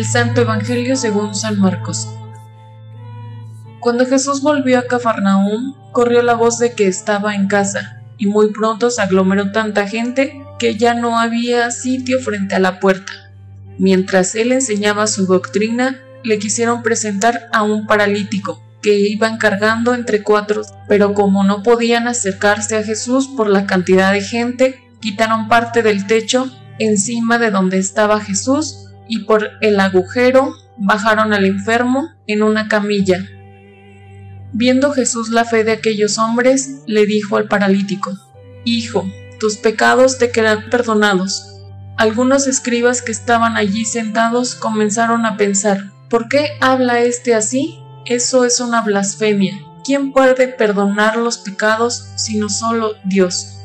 Del Santo Evangelio según San Marcos. Cuando Jesús volvió a Cafarnaúm, corrió la voz de que estaba en casa, y muy pronto se aglomeró tanta gente que ya no había sitio frente a la puerta. Mientras él enseñaba su doctrina, le quisieron presentar a un paralítico que iban cargando entre cuatro, pero como no podían acercarse a Jesús por la cantidad de gente, quitaron parte del techo encima de donde estaba Jesús y por el agujero bajaron al enfermo en una camilla. Viendo Jesús la fe de aquellos hombres, le dijo al paralítico, Hijo, tus pecados te quedan perdonados. Algunos escribas que estaban allí sentados comenzaron a pensar, ¿por qué habla este así? Eso es una blasfemia. ¿Quién puede perdonar los pecados sino solo Dios?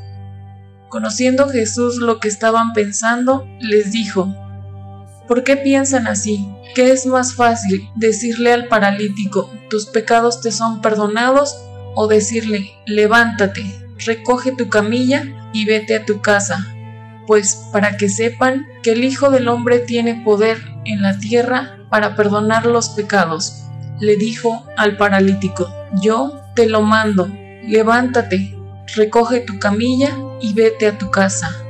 Conociendo Jesús lo que estaban pensando, les dijo, ¿por qué piensan así? ¿Qué es más fácil decirle al paralítico, tus pecados te son perdonados? o decirle, levántate, recoge tu camilla y vete a tu casa? Pues para que sepan que el Hijo del Hombre tiene poder en la tierra para perdonar los pecados le dijo al paralítico, yo te lo mando, levántate, recoge tu camilla y vete a tu casa.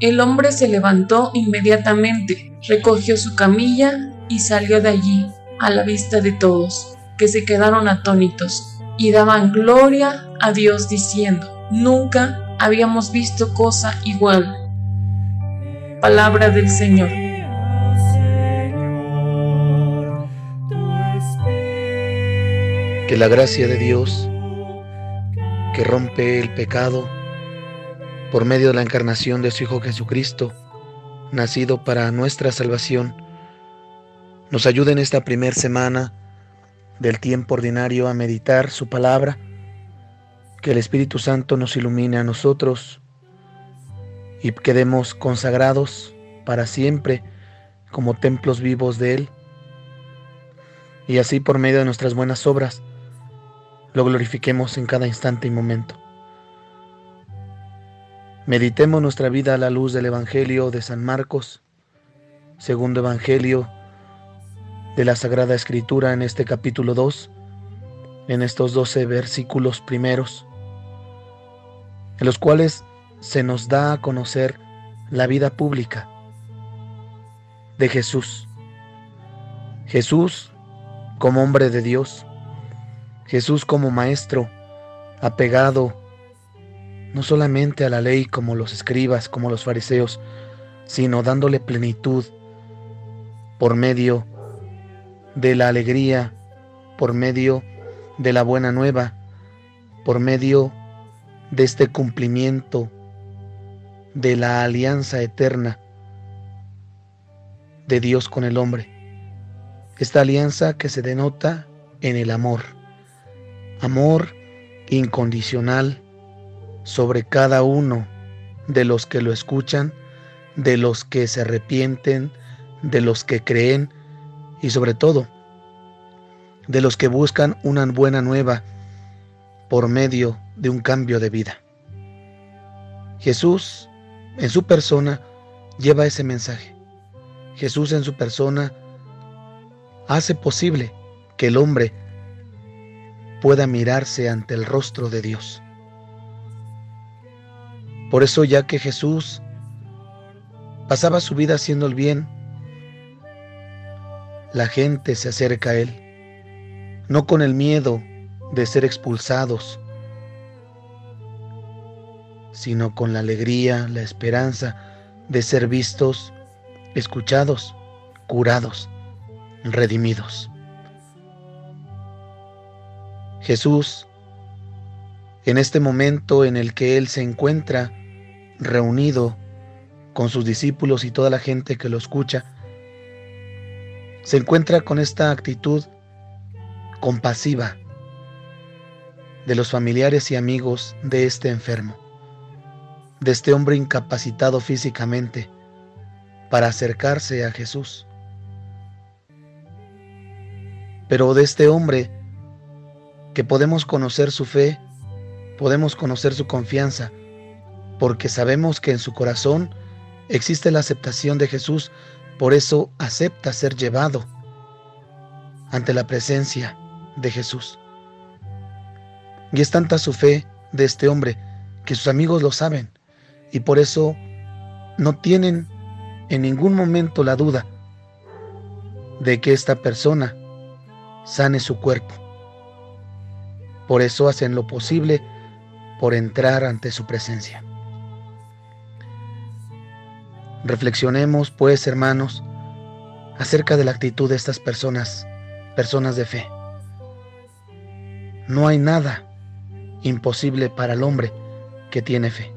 El hombre se levantó inmediatamente, recogió su camilla y salió de allí a la vista de todos, que se quedaron atónitos y daban gloria a Dios diciendo, nunca habíamos visto cosa igual. Palabra del Señor. Que la gracia de Dios, que rompe el pecado por medio de la encarnación de su Hijo Jesucristo, nacido para nuestra salvación, nos ayude en esta primera semana del tiempo ordinario a meditar su palabra, que el Espíritu Santo nos ilumine a nosotros y quedemos consagrados para siempre como templos vivos de Él, y así por medio de nuestras buenas obras, lo glorifiquemos en cada instante y momento. Meditemos nuestra vida a la luz del Evangelio de San Marcos, segundo Evangelio de la Sagrada Escritura en este capítulo 2, en estos 12 versículos primeros, en los cuales se nos da a conocer la vida pública de Jesús. Jesús como hombre de Dios, Jesús como maestro, apegado no solamente a la ley como los escribas, como los fariseos, sino dándole plenitud por medio de la alegría, por medio de la buena nueva, por medio de este cumplimiento de la alianza eterna de Dios con el hombre. Esta alianza que se denota en el amor amor incondicional sobre cada uno de los que lo escuchan, de los que se arrepienten, de los que creen y sobre todo de los que buscan una buena nueva por medio de un cambio de vida. Jesús en su persona lleva ese mensaje. Jesús en su persona hace posible que el hombre pueda mirarse ante el rostro de Dios. Por eso ya que Jesús pasaba su vida haciendo el bien, la gente se acerca a Él, no con el miedo de ser expulsados, sino con la alegría, la esperanza de ser vistos, escuchados, curados, redimidos. Jesús, en este momento en el que Él se encuentra reunido con sus discípulos y toda la gente que lo escucha, se encuentra con esta actitud compasiva de los familiares y amigos de este enfermo, de este hombre incapacitado físicamente para acercarse a Jesús. Pero de este hombre que podemos conocer su fe, podemos conocer su confianza, porque sabemos que en su corazón existe la aceptación de Jesús Por eso acepta ser llevado ante la presencia de Jesús. Y es tanta su fe de este hombre que sus amigos lo saben y por eso no tienen en ningún momento la duda de que esta persona sane su cuerpo. Por eso hacen lo posible por entrar ante su presencia. Reflexionemos, pues, hermanos, acerca de la actitud de estas personas, personas de fe. No hay nada imposible para el hombre que tiene fe.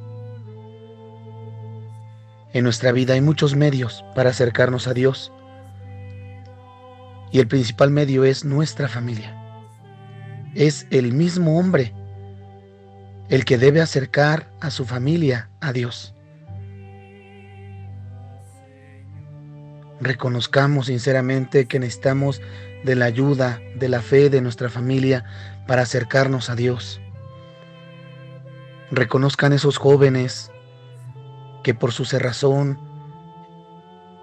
En nuestra vida hay muchos medios para acercarnos a Dios y el principal medio es nuestra familia. Es el mismo hombre el que debe acercar a su familia a Dios. Reconozcamos sinceramente que necesitamos de la ayuda, de la fe de nuestra familia para acercarnos a Dios. Reconozcan esos jóvenes que por su cerrazón,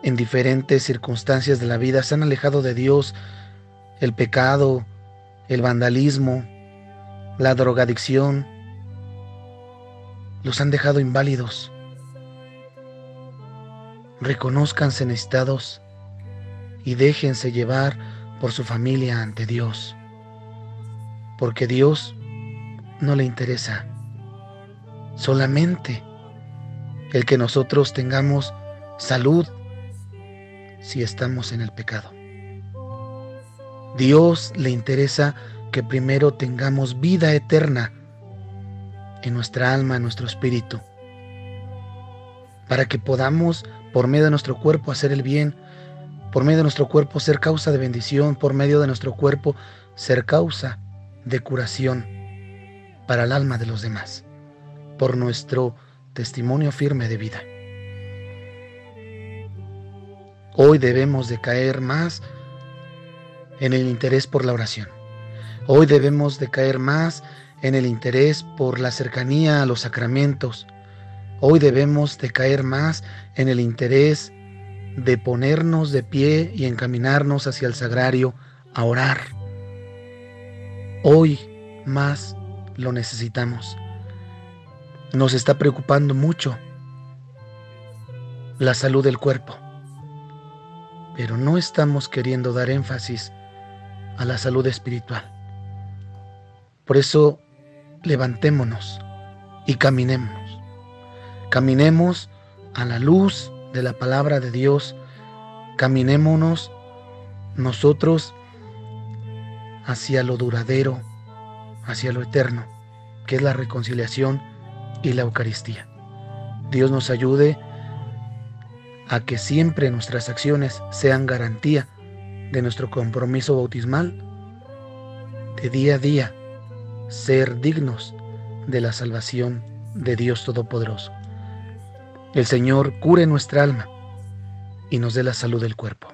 en diferentes circunstancias de la vida, se han alejado de Dios, el pecado, el vandalismo, la drogadicción, los han dejado inválidos. Reconózcanse necesitados y déjense llevar por su familia ante Dios, porque Dios no le interesa solamente el que nosotros tengamos salud si estamos en el pecado. Dios le interesa que primero tengamos vida eterna en nuestra alma, en nuestro espíritu, para que podamos, por medio de nuestro cuerpo, hacer el bien, por medio de nuestro cuerpo ser causa de bendición, por medio de nuestro cuerpo ser causa de curación para el alma de los demás, por nuestro testimonio firme de vida. Hoy debemos de caer más en el interés por la oración. Hoy debemos de caer más en el interés por la cercanía a los sacramentos. Hoy debemos de caer más en el interés de ponernos de pie y encaminarnos hacia el sagrario a orar. Hoy más lo necesitamos. Nos está preocupando mucho la salud del cuerpo pero no estamos queriendo dar énfasis a la salud espiritual. Por eso, levantémonos y caminemos. Caminemos a la luz de la palabra de Dios. Caminémonos nosotros hacia lo duradero, hacia lo eterno, que es la reconciliación y la Eucaristía. Dios nos ayude a que siempre nuestras acciones sean garantía de nuestro compromiso bautismal, de día a día ser dignos de la salvación de Dios Todopoderoso. El Señor cure nuestra alma y nos dé la salud del cuerpo.